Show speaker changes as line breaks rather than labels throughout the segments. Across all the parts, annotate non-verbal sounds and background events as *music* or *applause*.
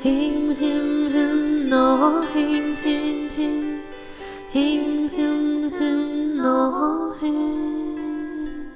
Him him him no him him him him him him no him。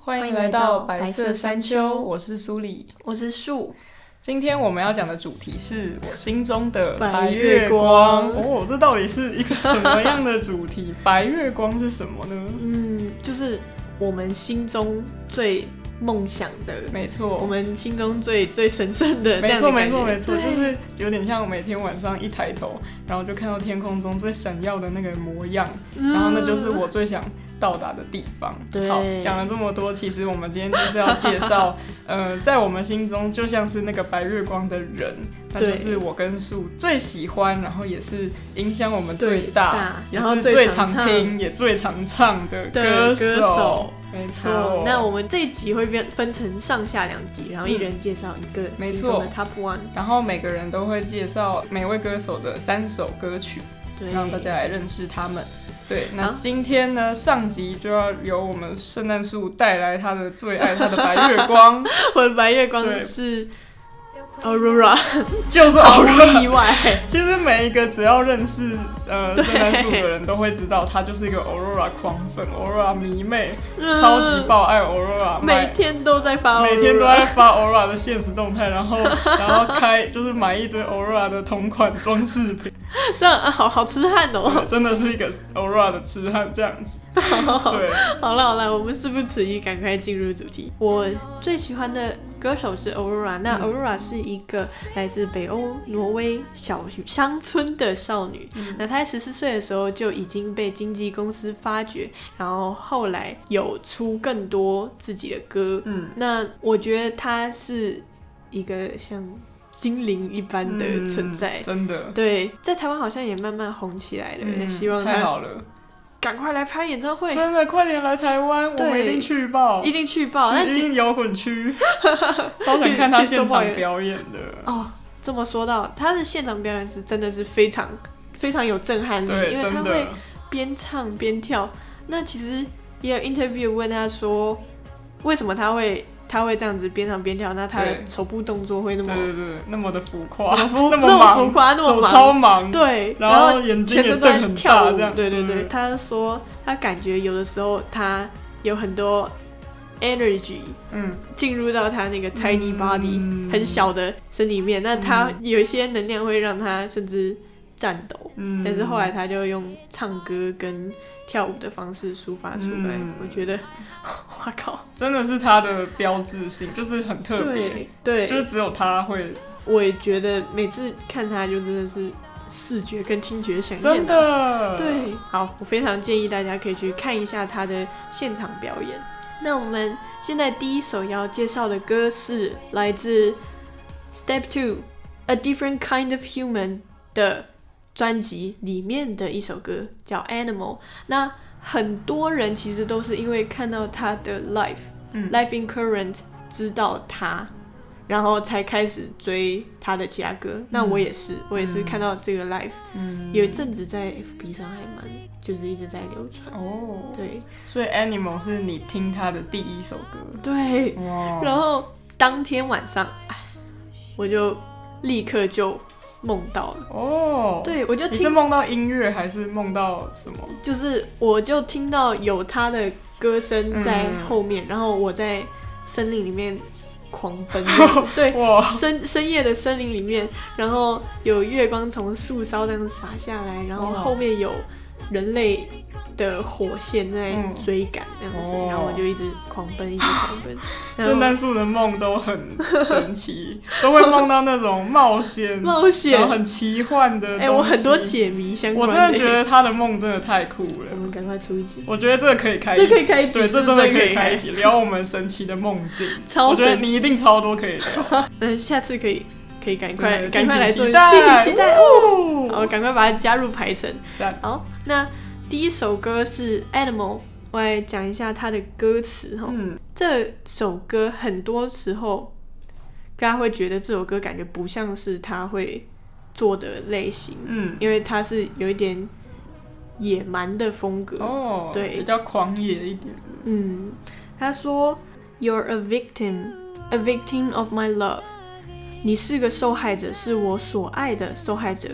欢迎来到白色山丘，我是苏里。
我是树，
今天我们要讲的主题是我心中的
白
月
月光
哦，这到底是一个什么样的主题？*laughs* 白月光是什么呢？
嗯，就是我们心中最梦想的，
没错，
我们心中最最神圣的那
没错，没错，没错，就是有点像每天晚上一抬头，然后就看到天空中最闪耀的那个模样，
嗯。
然后那就是我最想到达的地方。
对。
好，讲了这么多，其实我们今天就是要介绍，*laughs* 呃，在我们心中就像是那个白月光的人，那就是我跟树最喜欢，然后也是影响我们最
最
大，
然后最
是最常听也最常唱的歌
手
没错，，
那我们这一集会变分成上下两集，然后一人介绍一个
嗯没
错的
错。
Top One，
然后每个人都会介绍每位歌手的三首歌曲，
对，
让大家来认识他们。对，那今天呢，上集就要由我们圣诞树带来他的最爱，他的白月光，*laughs*
我的白月光
对。
是 Aurora，*laughs*
就是
毫
Aurora
无意外，*laughs*
其实每一个只要认识呃圣诞树的人都会知道，他就是一个 Aurora 狂粉，Aurora 迷妹，超级爆爱 Aurora，
嗯每天都在发
每天都在发 Aurora 的现实动态，然后 *laughs* 然后开就是买一堆 Aurora 的同款装饰品，
这样啊，好好痴汉哦。
真的是一个 Aurora 的痴汉这样子。对，
好了好了，我们事不迟疑，赶快进入主题。我最喜欢的歌手是 Aurora，那
嗯
Aurora 是一个来自北欧挪威小乡村的少女。
嗯
那她在十四岁的时候就已经被经纪公司发掘，然后后来有出更多自己的歌。
嗯，
那我觉得她是一个像精灵一般的存在。
嗯真的，
对，在台湾好像也慢慢红起来了，
嗯，
希望她
太好了，
赶快来拍演唱会。
真的快点来台湾，我们一定去报，
一定去报。
一定摇滚区，*laughs* 超想看他现场表演的。
哦，这么说到他的现场表演是真的是非常非常有震撼力，因为他会，边唱边跳。那其实也有 interview 问他说，为什么他会他会这样子边唱边跳？那他的手部动作会那么
对对对，那么的浮夸，
那么浮 *laughs*
那
那么
忙，
浮夸那么
手
忙。
超忙，
对，
然
然后
后眼睛也瞪很
跳
这样，
对对对，
嗯
他说他感觉有的时候他有很多 energy
嗯，
进入到他那个 tiny body、
嗯。
很小的身体里面，那他有一些能量会让他甚至颤抖，
嗯。
但是后来他就用唱歌跟跳舞的方式抒发出来。
嗯。
我觉得，*laughs* 哇靠，
真的是他的标志性，就是很特别，
对对，
就是只有他会，
我也觉得每次看他就真的是视觉跟听觉响应、
真。的，，
对，好，我非常建议大家可以去看一下他的现场表演。那我们现在第一首要介绍的歌是来自 Step Two A Different Kind of Human 的专辑里面的一首歌，叫 Animal。那很多人其实都是因为看到他的 Life、
嗯。
Life in Current 知道他，然后才开始追他的其他歌。那我也是，我也是看到这个 Life，、
嗯。
有一阵子在 FB 上还蛮就是一直在流传。
哦，
对。
所以 Animal 是你听他的第一首歌，
对，
哇，
然后当天晚上，哎，我就立刻就梦到了。
哦，，
对，我就
你是
听，
梦到音乐还是梦到什么？
就是我就听到有他的歌声在后面，然后我在森林里面狂奔。*laughs* 对，
哇，
深深夜的森林里面，然后有月光从树梢这样洒下来，然后
哇
后面有人类的火线在
嗯
追赶这样子，
哦
然后我就一直狂奔，一直狂奔。*laughs*
圣诞树的梦都很神奇，都会梦到那种冒险、*laughs*
冒险，
很奇幻的。
哎、我很多，解谜相关我
真的觉得他的梦真的太酷了。我。
们赶快出一集，
我觉得这个可以开一集，
这可以开一集
对，
这
这真的
可以开
可以开。一集，聊我们神奇的梦境。
超
我觉得你一定超多可以聊，*laughs*
嗯，下次可以可以赶快
对
赶快来做，
敬请期待
哦。
哦。
好，赶快把它加入排程。
赞
好，那第一首歌是 Animal 我来讲一下它的歌词哈。
嗯
这首歌很多时候，大家会觉得这首歌感觉不像是他会做的类型，
嗯，
因为它是有一点野蛮的风格。
哦，
对
比较狂野一点。
嗯，他说：“You're a victim, a victim of my love。你是个受害者，是我所爱的受害者。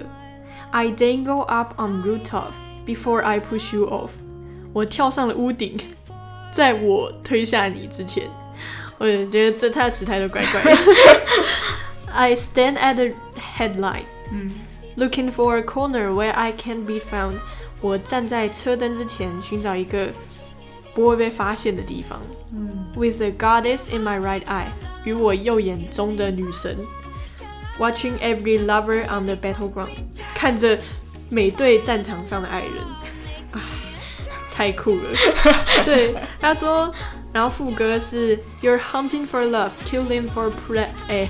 I dangle up on rooftop before I push you off。我跳上了屋顶，在我推下你之前。我也觉得这他的时态都怪怪的。I *laughs* *laughs* stand at the headlight。”
嗯
Looking for a corner where I can be found。我站在车灯之前，寻找一个不会被发现的地方。
嗯
With a goddess in my right eye，与我右眼中的女神。 Watching every lover on the battleground，看着每对战场上的爱人。啊，太酷了！对，他说，然后副歌是 *laughs* You're hunting for love, killing for ple 哎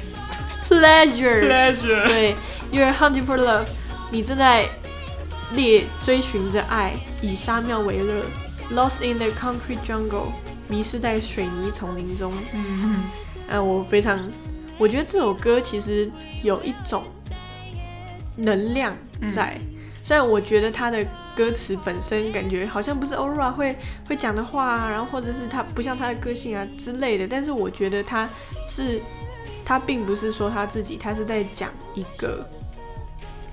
pleasure。
，pleasure。
对，You're hunting for love，你正在猎追寻着爱，以沙庙为乐，Lost in the concrete jungle，迷失在水泥丛林中。
嗯
嗯，我非常， 我觉得这首歌其实有一种能量在。虽然我觉得它的歌词本身感觉好像不是 Aurora 会会讲的话啊，然后或者是他不像他的个性啊之类的，但是我觉得他是他并不是说他自己，他是在讲一个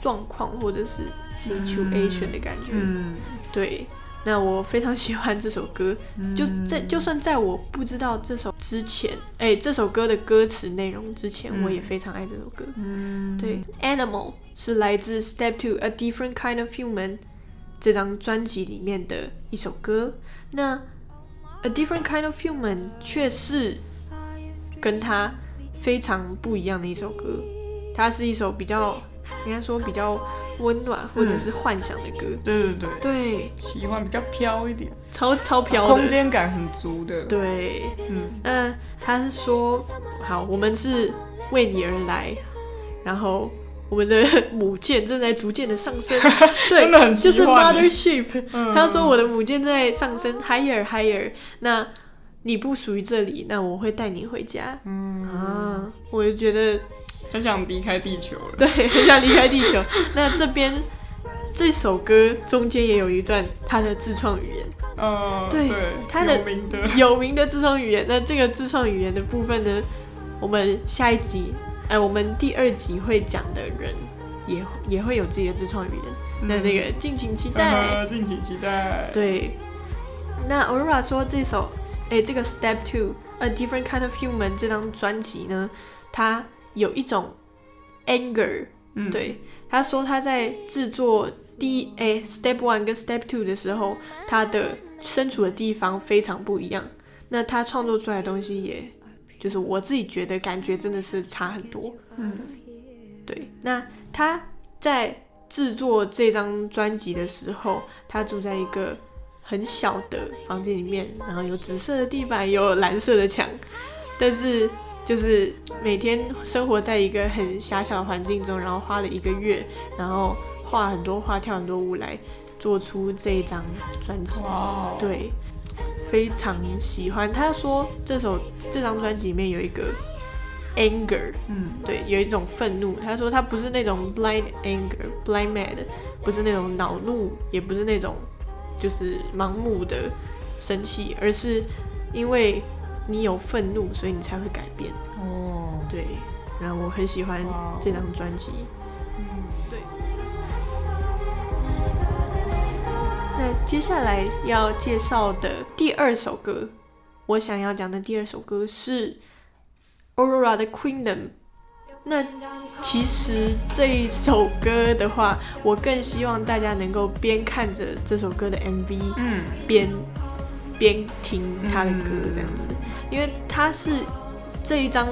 状况或者是 situation 的感觉。
嗯
对，那我非常喜欢这首歌，就在就算在我不知道这首之前，哎、这首歌的歌词内容之前，我也非常爱这首歌。
嗯，
对，Animal。是来自 Step Two A Different Kind of Human 这张专辑里面的一首歌。那 A Different Kind of Human 却是跟它非常不一样的一首歌，它是一首比较应该说比较温暖或者是幻想的歌。
对对对，
对，
喜欢比较飘一点，
超超飘
空间感很足的。，
对，
嗯。
嗯，他是说，好，我们是为你而来，然后我们的母舰正在逐渐的上升，*laughs* 对，
真的很
就是
奇幻。欸
mothership。
嗯
他说我的母舰正在上升，higher higher。那你不属于这里，那我会带你回家。
嗯，
啊，我就觉得
很想离开地球了。
对，*laughs* 很想离开地球。那这边这首歌中间也有一段他的自创语言。
呃，
对
对，
他的
有名的，*laughs*
有名的自创语言。那这个自创语言的部分呢，我们下一集，哎、我们第二集会讲的人也也会有自己的自创语言。那那个敬请期待。
呃 *laughs* 敬请期待。
对，那 Aurora 说这首，哎、这个 Step Two A Different Kind of Human 这张专辑呢，它有一种 anger，
嗯，
对，他说他在制作第一诶 Step One 跟 Step Two 的时候，他的身处的地方非常不一样。那他创作出来的东西也，就是我自己觉得感觉真的是差很多。
嗯
对，那他在制作这张专辑的时候，他住在一个很小的房间里面，然后有紫色的地板，有蓝色的墙，但是就是每天生活在一个很狭小的环境中，然后花了一个月，然后画很多画，跳很多舞来做出这一张专辑。对，非常喜欢。他说这首这张专辑里面有一个 anger，
嗯
对，有一种愤怒。他说他不是那种 blind anger、blind mad，不是那种恼怒，也不是那种就是盲目的生气，而是因为你有愤怒，所以你才会改变。
哦，
对，然后我很喜欢
哇
这张专辑。
嗯
对。那接下来要介绍的第二首歌，我想要讲的第二首歌是 Aurora 的 Queendom。那其实这一首歌的话，我更希望大家能够边看着这首歌的 MV，
嗯
边边听他的歌
嗯
这样子，因为他是这一张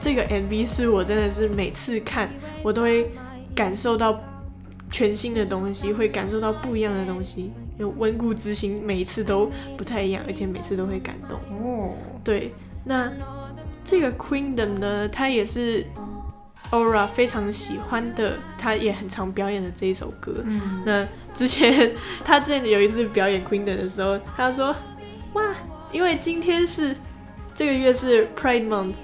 这个 MV 是我真的是每次看我都会感受到全新的东西，会感受到不一样的东西，有温故知新，每一次都不太一样，而且每次都会感动。
哦，
对，那这个 Queendom 呢，他也是 Aura 非常喜欢的，他也很常表演的这一首歌。
嗯
那之前 *laughs* 他之前有一次表演 Queendom 的时候，他说哇，因为今天是这个月是 Pride Month，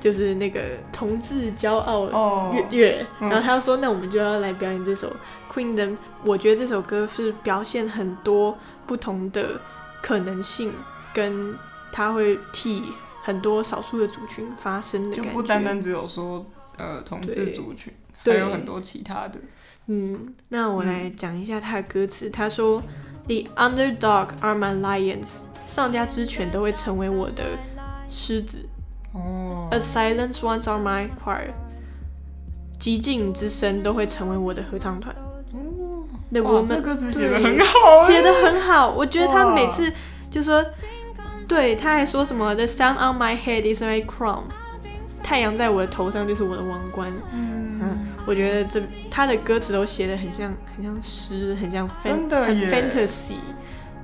就是那个同志骄傲
哦
月月，
嗯
然后他说，那我们就要来表演这首 Queendom。我觉得这首歌是表现很多不同的可能性，跟他会替很多少数的族群发声的
就
感觉。
不单单只有说呃同志族群，还
对
有很多其他的。
嗯，那我来讲一下他的歌词。他说：“The underdog are my lions，上家之犬都会成为我的狮子。
哦。
A silent ones are my choir，寂静之声都会成为我的合唱团。
哇，这
woman
歌词写
对
的很好欸，
写的很好，我觉得他每次就说，对，他还说什么 The sun on my head is my crown，太阳在我的头上就是我的王冠。
嗯，
嗯，我觉得这他的歌词都写的很像，很像诗，很像 fan, 很
真的耶。
fantasy。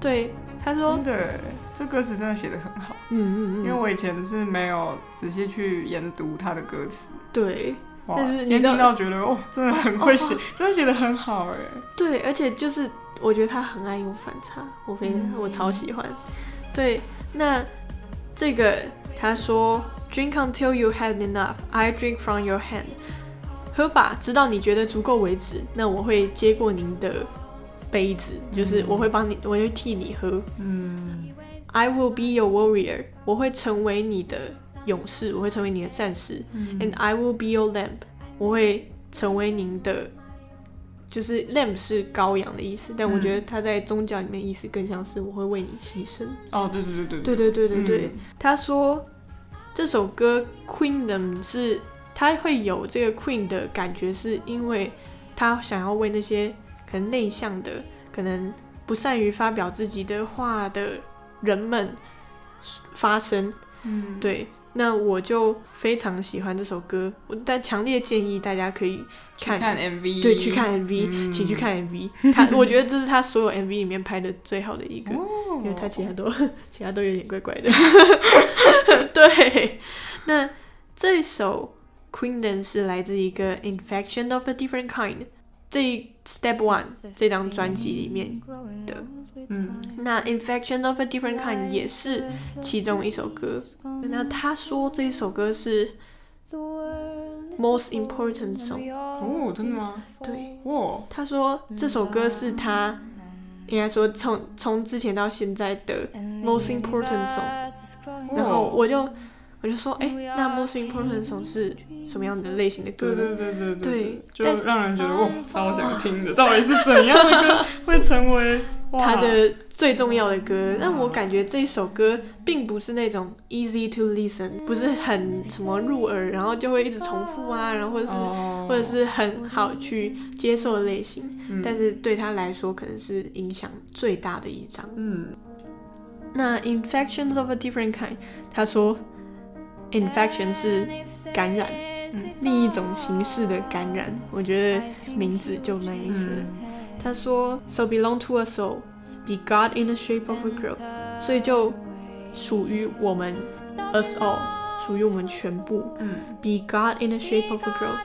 对，他说
真，的欸，这歌词真的写的很好，
嗯嗯嗯，
因为我以前是没有仔细去研读他的歌词。
对
哇，
但是你都
今天听到觉得哦，真的很会写，真的写的很好哎。*laughs*
对，而且就是我觉得他很爱用反差，我非常、
嗯
我超喜欢。对，那这个他说，Drink until you had enough, I drink from your hand。喝吧，直到你觉得足够为止，那我会接过您的杯子，就是我会帮你，我会替你喝。
嗯
I will be your warrior，我会成为你的勇士，我会成为你的战士。And
嗯
I will be your lamb，我会成为您的，就是 lamb 是羔羊的意思，但我觉得它在宗教里面意思更像是我会为你牺牲。
哦，对对对对
对对对对对，
嗯
他说这首歌 Queendom 是他会有这个 Queen 的感觉，是因为他想要为那些可能内向的、可能不善于发表自己的话的人们发声。
嗯，
对，那我就非常喜欢这首歌，我但强烈建议大家可以看。
看 MV，
对，去看 MV，、
嗯
请去看 MV。他，我觉得这是他所有 MV 里面拍的最好的一个。
哦
因为他其他都 *laughs* 其他都有点怪怪的。*laughs* 对，那这首 Queendom 是来自一个 Infection of a Different Kind 这 Step One 这张专辑里面的。
嗯
那 Infection of a Different Kind 也是其中一首歌。那他说这一首歌是 Most Important Song。
哦，真的吗？
对，
哇，
他说这首歌是他应该说从从之前到现在的 Most Important Song。然后我就我就说，哎、那 most important song 是什么样的类型的歌呢？
对对对对
对
就让人觉得哇，超想听的，到底是怎样的歌 *laughs* 会成为
他的最重要的歌，但我感觉这首歌并不是那种 easy to listen，不是很什么入耳，然后就会一直重复啊，然后或者是、
哦。
或者是很好去接受的类型，
嗯。
但是对他来说可能是影响最大的一张。
嗯。
那 infections of a different kind，他说 infection 是感染，嗯，另一种形式的感染。我觉得名字就蛮意思他说，so belong to a soul, be God in the shape of a girl，所以就属于我们 us all，属于我们全部。
嗯
be God in the shape of a girl，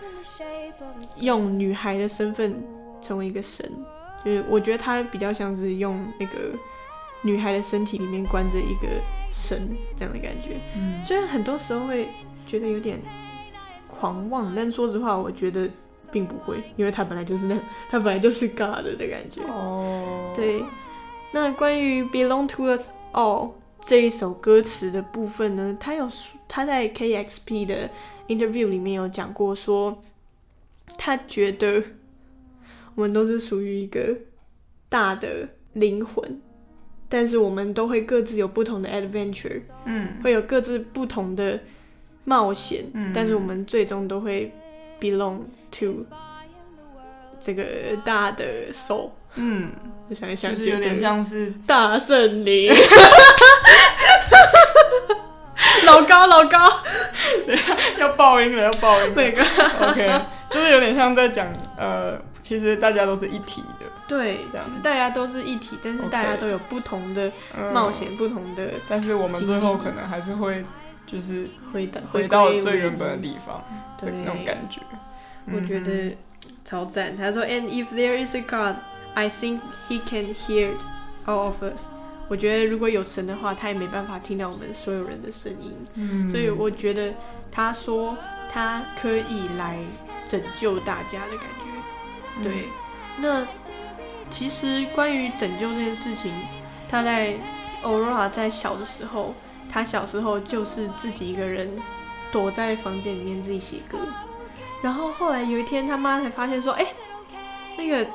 用女孩的身份成为一个神，就是我觉得他比较像是用那个女孩的身体里面关着一个神这样的感觉。
嗯
虽然很多时候会觉得有点狂妄，但说实话，我觉得并不会，因为他本来就是那，他本来就是 God 的感觉。
哦，
对，那关于 Belong to Us All 这一首歌词的部分呢，他有他在 KXP 的 interview 里面有讲过说，他觉得我们都是属于一个大的灵魂，但是我们都会各自有不同的 adventure，
嗯
会有各自不同的冒险，
嗯
但是我们最终都会 belong to 这个大的 soul。
嗯，
我想一想，
就是有点像是
大圣灵。*laughs* 老高，老高，*laughs*
要爆音了，要爆音了。*laughs*
那个
OK，就是有点像在讲呃，其实大家都是一体的，
对，其实大家都是一体，但是大家都有不同的
嗯
冒险，不同的
但是我们最后可能还是会就是
回到
回到最原本的地方的
对
那种感觉。
我觉得超赞。他说，And if there is a God, I think He can hear all of us。我觉得如果有神的话，他也没办法听到我们所有人的声音。
嗯，
所以我觉得他说他可以来拯救大家的感觉。对，那其实关于拯救这件事情，他在 Aurora 在小的时候，他小时候就是自己一个人躲在房间里面自己写歌，然后后来有一天他妈才发现说，哎、那个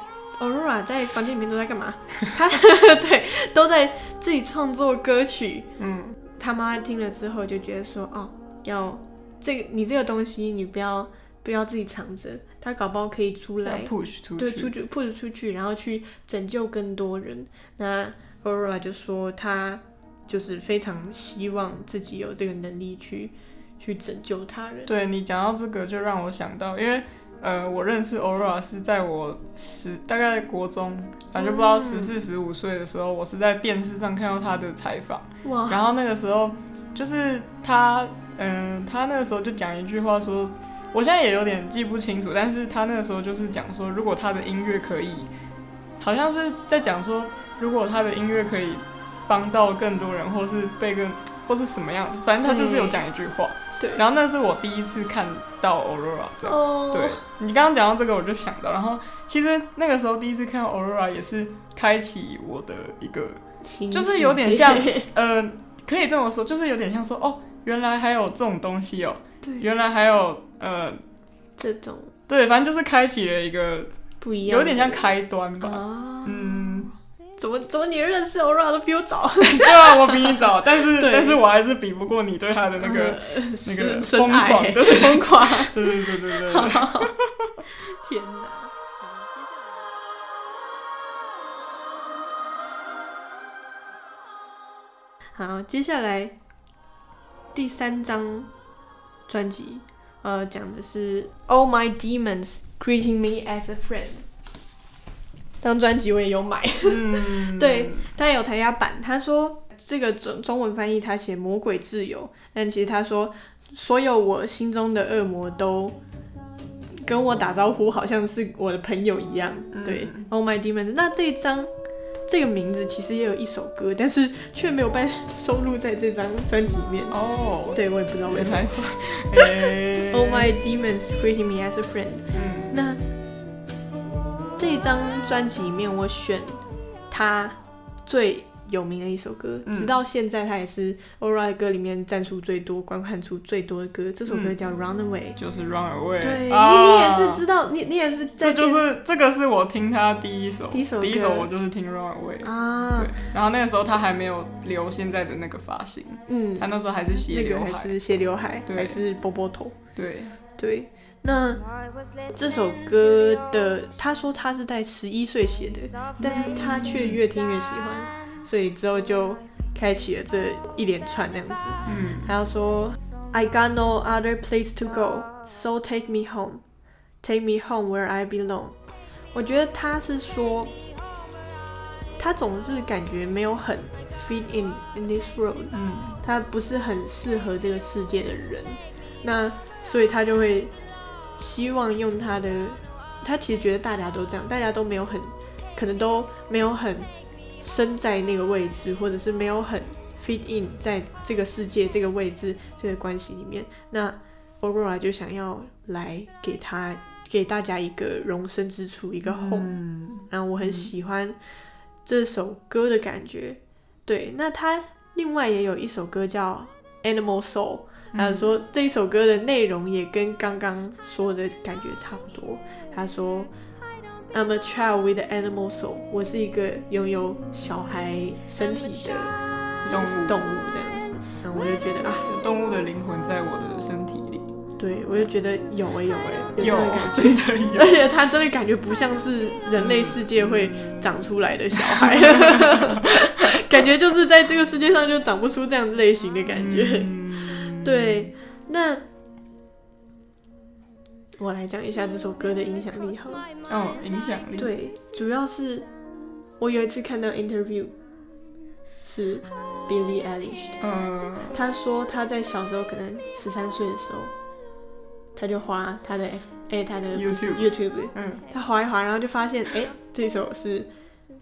Aurora 在房间里面都在干嘛？他 *laughs* 对都在自己创作歌曲，
嗯。
他妈听了之后就觉得说，哦，要这个你这个东西你不要不要自己藏着，他搞不好可以出来
，push 出
对，出去 push 出去，然后去拯救更多人。那 Aurora 就说他就是非常希望自己有这个能力去去拯救他人。
对你讲到这个，就让我想到，因为呃，我认识 Aurora 是在我十大概国中，反正不知道
嗯。
十四十五岁的时候，我是在电视上看到他的采访，
哇，
然后那个时候就是他，嗯、他那个时候就讲一句话说，我现在也有点记不清楚，但是他那个时候就是讲说，如果他的音乐可以，好像是在讲说，如果他的音乐可以帮到更多人，或是被更或是什么样，反正他就是有讲一句话。
对
然后那是我第一次看到 Aurora 这样。
哦，
对你刚刚讲到这个，我就想到，然后其实那个时候第一次看到 Aurora 也是开启我的一个就是有点像 *laughs* 呃，可以这么说，就是有点像说，哦，原来还有这种东西哦，
对。
原来还有呃，
这种。
对，反正就是开启了一个，
不一样，
有点像开端吧。
啊，
嗯，
怎么怎么你认识 Aurora 都比我早？*laughs*
对啊，我比你早，*laughs* 但是但是我还是比不过你对他的那个，
呃
那个疯狂
爱。
对 *laughs*
疯狂，
对对对对对。对，
天哪！好，接下来第三张专辑，呃，讲的是《All My Demons Greeting Me as a Friend》。这张专辑我也有买，
嗯，*laughs*
对，他有台压版。他说这个中中文翻译他写“魔鬼自由”，但其实他说所有我心中的恶魔都跟我打招呼，好像是我的朋友一样。对，Oh my demons。那这一张这个名字其实也有一首歌，但是却没有被收录在这张专辑里面。
哦，
对我也不知道为什么 *laughs* Oh my demons greeting me as a friend。
嗯
那这一张专辑里面，我选他最有名的一首歌，
嗯。
直到现在他也是 Aura 的歌里面赞数最多、观看数最多的歌。这首歌叫《Runaway》。
就是 Run Away，
对、
啊。
你，你也是知道，你你也是在
这就是这个是我听他第一首，
第一首
第一首我就是听 Run Away，
啊。
对，，然后那个时候他还没有留现在的那个发型，
嗯。
他，那时候还是斜刘海，
个还是斜刘海，
对。
还是波波头，
对，
对。那这首歌的，他说他是在十一岁写的，但是他却越听越喜欢，所以之后就开启了这一连串那样子。
嗯。
他要说，I got no other place to go, so take me home, take me home where I belong。我觉得他是说，他总是感觉没有很 fit in in this world，
嗯。
他不是很适合这个世界的人，那所以他就会希望用他的，他其实觉得大家都这样，大家都没有很，可能都没有很身在那个位置，或者是没有很 fit in 在这个世界这个位置这个关系里面，那 Aurora 就想要来给他给大家一个容身之处，一个 home。
嗯
然后我很喜欢这首歌的感觉。对，那他另外也有一首歌叫《Animal Soul》，还有说这一首歌的内容也跟刚刚说的感觉差不多。他说：“I'm a child with an animal soul，我是一个拥有小孩身体的
动物
动物这样子。”然后我就觉得啊，
有动物的灵魂在我的身体里，
对我就觉得有哎、有哎、有这
有
个感觉。
真的有
而，且他真的感觉不像是人类世界会长出来的小孩，*laughs* 感觉就是在这个世界上就长不出这样类型的感觉。
嗯，
对，那我来讲一下这首歌的影响力好了。
哦，影响力，，
对，主要是我有一次看到 interview 是 Billie Eilish 的，
嗯。
他说他在小时候可能十三岁的时候，他就滑他的 F 哎、他的
YouTube
YouTube
嗯。
他滑一滑，然后就发现，哎、这首是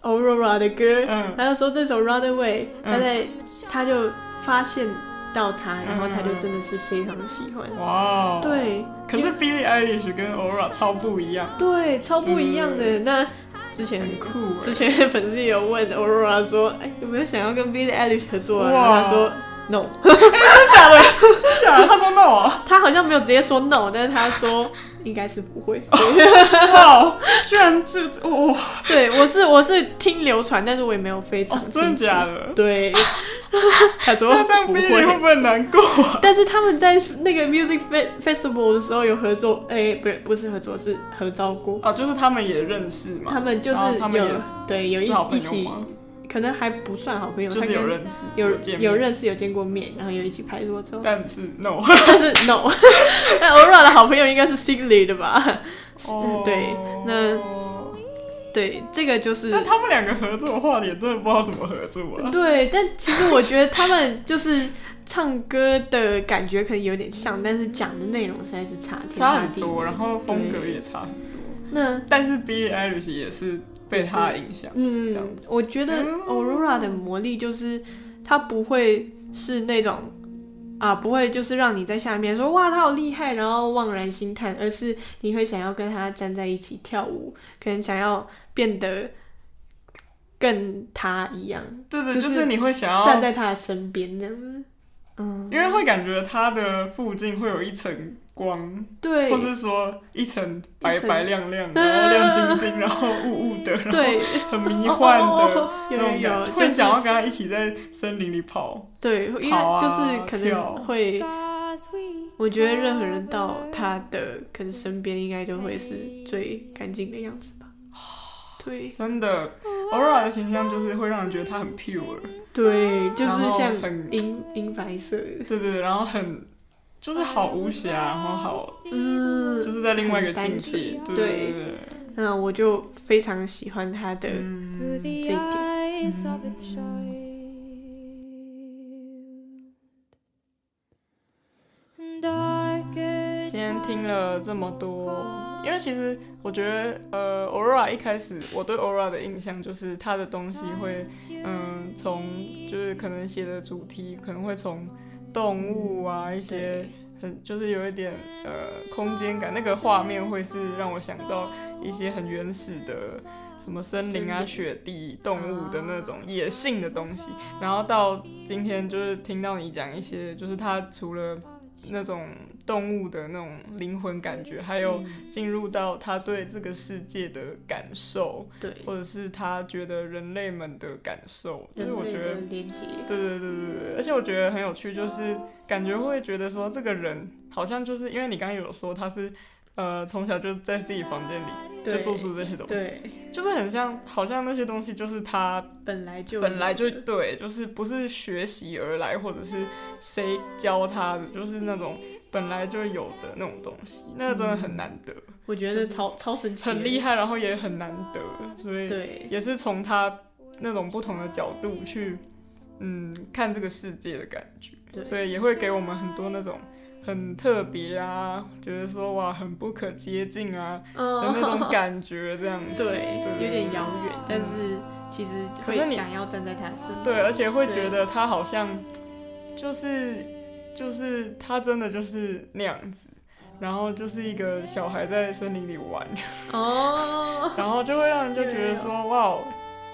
Aurora 的歌，
嗯。
他就说这首 Runaway，
嗯
他在他就发现到他，然后他就真的是非常的喜欢。
哇哦，。
对，
可是 Billie Eilish 跟 Aura 超不一样，
对，超不一样的。
嗯
那之前
很酷欸。
之前粉丝有问 Aurora 说，哎，有没有想要跟 Billie Eilish 合作啊？然后
哇
他说 No，*laughs*
真的假的？真的假的？*laughs* 他说 no 啊！
他好像没有直接说 No，但是他说应该是不会。*laughs*
哇，居然是哇，
对，我是我是听流传，但是我也没有非常。
真的假的？
对，*laughs* 他说
那这样
不
会
会。
不会难过啊？*laughs*
但是他们在那个 music fe- festival 的时候有合作，哎、不是不是合作，是合照过。
哦，就是他们也认识嘛，
他们就是有
也
对有一一起，可能还不算好朋友，
就是有认识，
有有认识有见过面，然后有一起拍过照。
但是 no。*laughs*
但是 no，那 Aura 的好朋友应该是 Sigly 的吧？
哦
对那对，这个就是
但他们两个合作的话，也真的不知道怎么合作啊。
对，但其实我觉得他们 *laughs* 就是唱歌的感觉可能有点像，但是讲的内容实在是差天
差
差
很多，然后风格也差很多。
那
但是 Billie Eilish 也是被他影响，这样
嗯，
子
我觉得
嗯
Aurora 的魔力就是他不会是那种啊，不会就是让你在下面说哇他好厉害，然后望然兴叹，而是你会想要跟他站在一起跳舞，可能想要变得跟他一样，
对对，
就
就是是你会想要
站在他的身边这样子。嗯，
因为会感觉他的附近会有一层光，
对
或是说一层白白亮亮，然后亮晶晶，*laughs* 然后雾雾的，
对，
很迷幻的 *laughs*
哦
那种感觉，想要跟他一起在森林里跑。
对，因为就是可
跳
能会，我觉得任何人到他的可能身边，应该都会是最干净的样子吧。对。
真的，Aura 的形象就是会让人觉得她很 pure，
对，就是像
很
银银白色。的，
对对对，然后很就是好无瑕，然后好
嗯，
就是在另外一个境界，对对对。对，
那我就非常喜欢她的
嗯，
这一点。
今天听了这么多，因为其实我觉得，呃，Aura 一开始我对 Aura 的印象就是他的东西会，嗯，从就是可能写的主题可能会从动物啊一些很就是有一点呃空间感，那个画面会是让我想到一些很原始的什么森林啊、雪地、动物的那种野性的东西，然后到今天就是听到你讲一些，就是他除了那种动物的那种灵魂感觉，还有进入到他对这个世界的感受，
对，
或者是他觉得人类们的感受，就是
人类的
我觉得。对对对对对，而且我觉得很有趣，就是感觉会觉得说这个人好像就是因为你刚刚有说他是呃从小就在自己房间里就做出这些东西，
对，
就是很像好像那些东西就是他
本来就
本来就对，就是不是学习而来，或者是谁教他的，就是那种本来就有的那种东西，那个真的很难得，
我觉得超超神奇，
很厉。害，然后也很难得，所以
对，
也是从他那种不同的角度去嗯看这个世界的感觉，
对
所以也会给我们很多那种。很特别啊，觉得说哇很不可接近啊的
嗯，
那种感觉，这样子。
对，
对
有点遥远，但是其实会想要站在他身边。
对，而且会觉得他好像就是就是他真的就是那样子，然后就是一个小孩在森林里玩，
哦，*laughs*
然后就会让人就觉得说哇哦，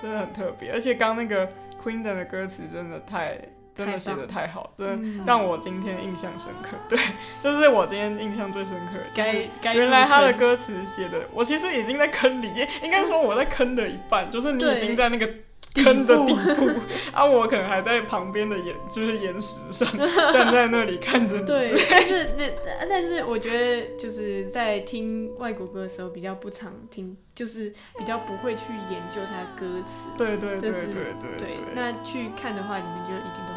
真的很特别，而且刚那个 Queen 的歌词真的太。真的写的太好，真的
嗯
让我今天印象深刻。对，*laughs* 这是我今天印象最深刻的。原来他的歌词写的，我其实已经在坑里，应该说我在坑的一半，就是你已经在那个坑的底
部
部，啊，我可能还在旁边的岩，就是岩石上站在那里看着你。
对，但是那但是我觉得就是在听外国歌的时候比较不常听，就是比较不会去研究他歌词。
对对对对对
对，那去看的话，你们就一定。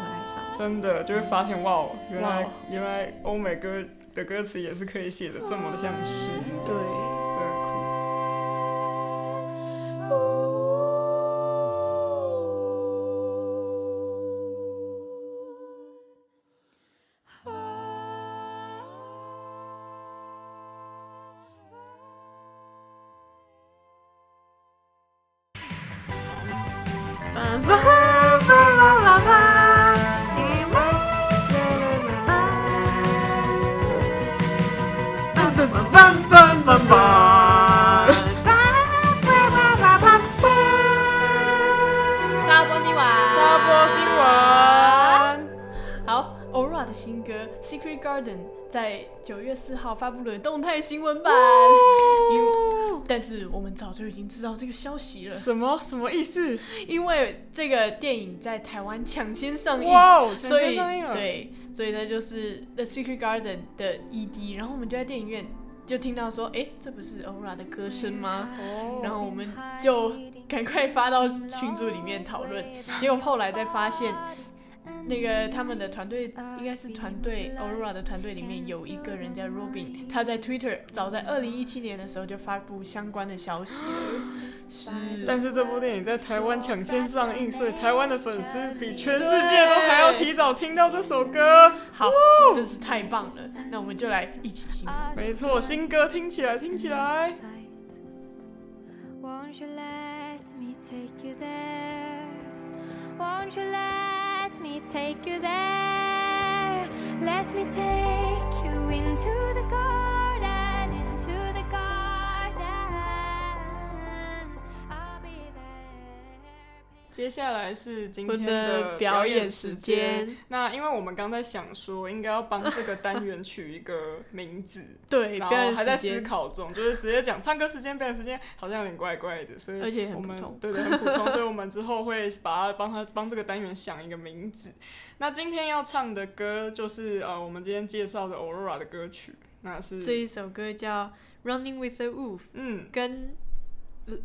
真的就会发现哇哦，原来原来欧美歌的歌词也是可以写的这么的像诗，
对，
真的酷。
吧吧 Garden》在九月四号发布了动态新闻版，因为但是我们早就已经知道这个消息了，
什么？什么意思？
因为这个电影在台湾抢先上映，所以对，所以呢就是《The Secret Garden》的 ED，然后我们就在电影院就听到说，哎，这不是 Aura 的歌声吗？
哦，
然后我们就赶快发到群组里面讨论，结果后来再发现，那个他们的团队应该是团队 Aurora 的团队里面有一个人叫 Robin，他在 Twitter 早在二零一七年的时候就发布相关的消息了，是，
但是这部电影在台湾抢先上映，所以台湾的粉丝比全世界都还要提早听到这首歌。
好，真是太棒了，那我们就来一起欣赏。
没错，新歌听起来，听起来。
Won't you let me take you there? Won't you let me take you there? Let me take you into the garden,
接下来是今天
的表
表
演时
时间。
间。
那因为我们刚才想说，应该要帮这个单元取一个名字，*laughs*
对，
然后还在思，考中，就是直接讲唱歌时间、表演时间，好像有点怪怪的，所以
而且很
我们
普通。
对对很普通，所以我们之后会把它帮他帮这个单元想一个名字。那今天要唱的歌就是呃，我们今天介绍的 Aurora 的歌曲，那是
这一首歌叫《Running with the Wolf》，
嗯，
跟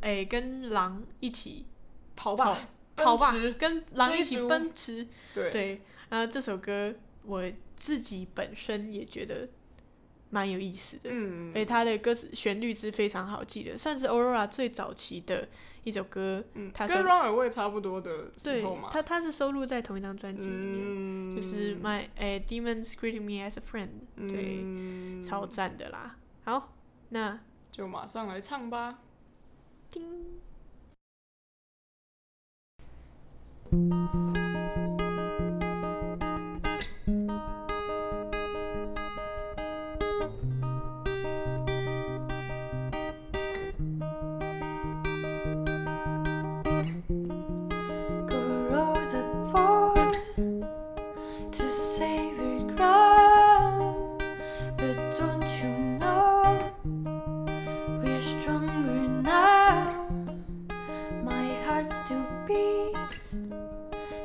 诶、跟狼一起
跑吧，
跑吧，跟狼一起奔驰。
对
对，然后这首歌我自己本身也觉得蛮有意思的，
嗯
而且它的歌词旋律是非常好记的，算是 Aurora 最早期的一首歌。
嗯，跟
他收
Run Away 差不多的时候嘛，，
它它是收录在同一张专辑里面，
嗯，
就是 My 诶、Demons Greeting Me as a Friend，、对，
嗯
超赞的啦。好，那
就马上来唱吧。
叮。
Música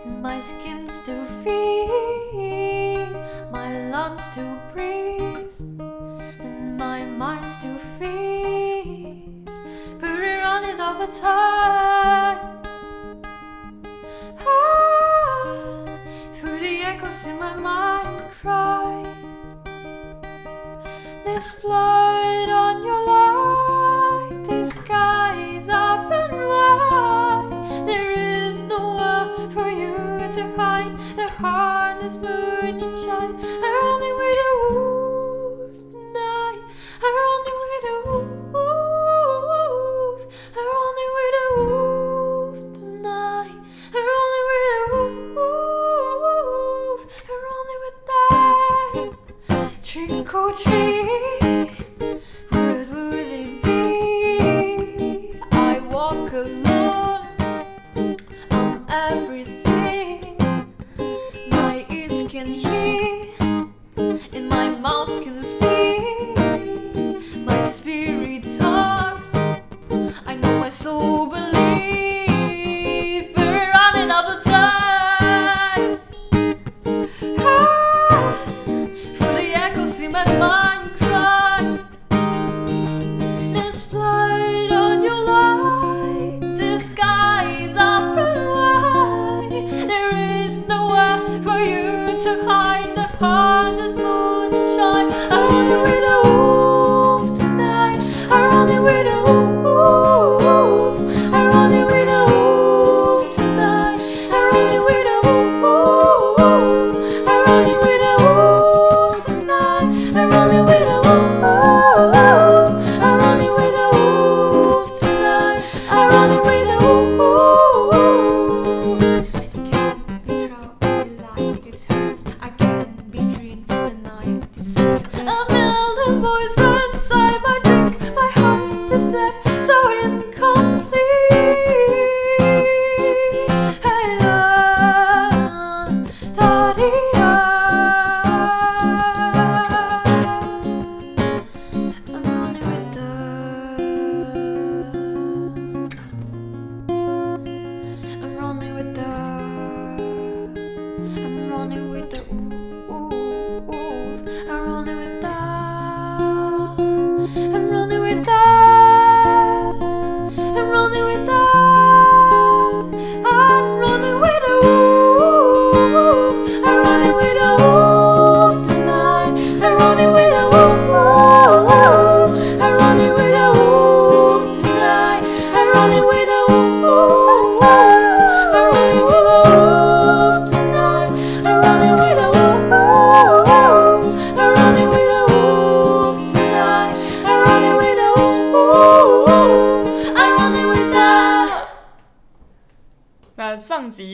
and my skin still feels, my lungs still breathe, and my mind still feels. But we're running out of time. Ah, through the echoes in my mind cry There's blood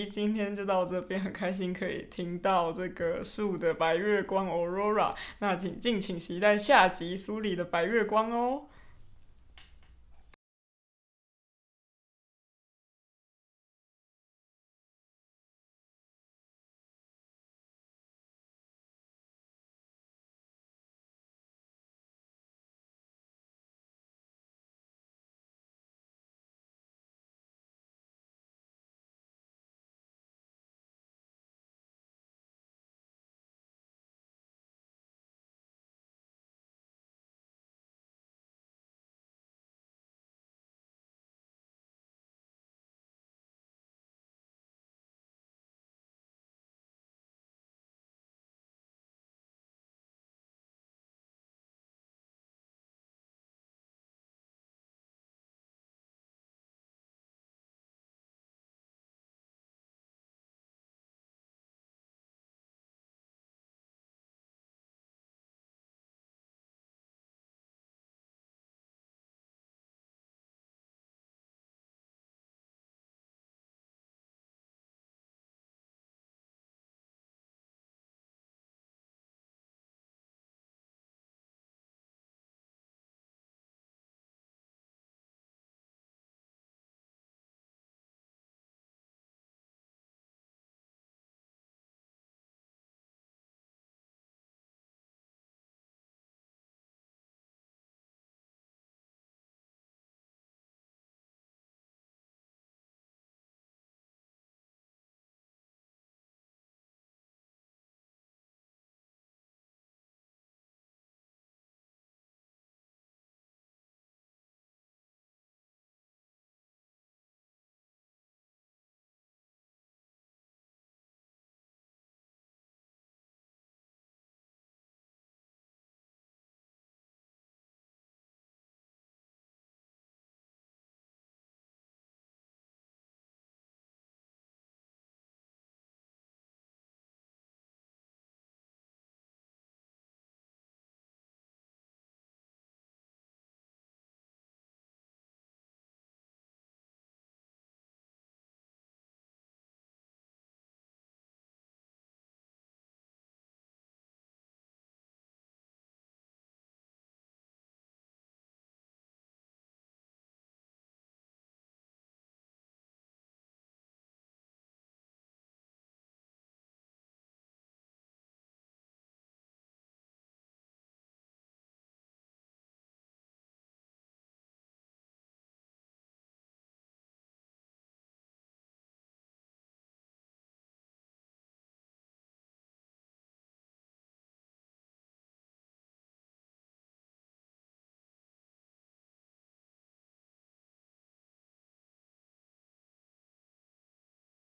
今天就
到这边，很开心可以听到这个树的白月光 Aurora。那请敬请期待下集书里的白月光哦。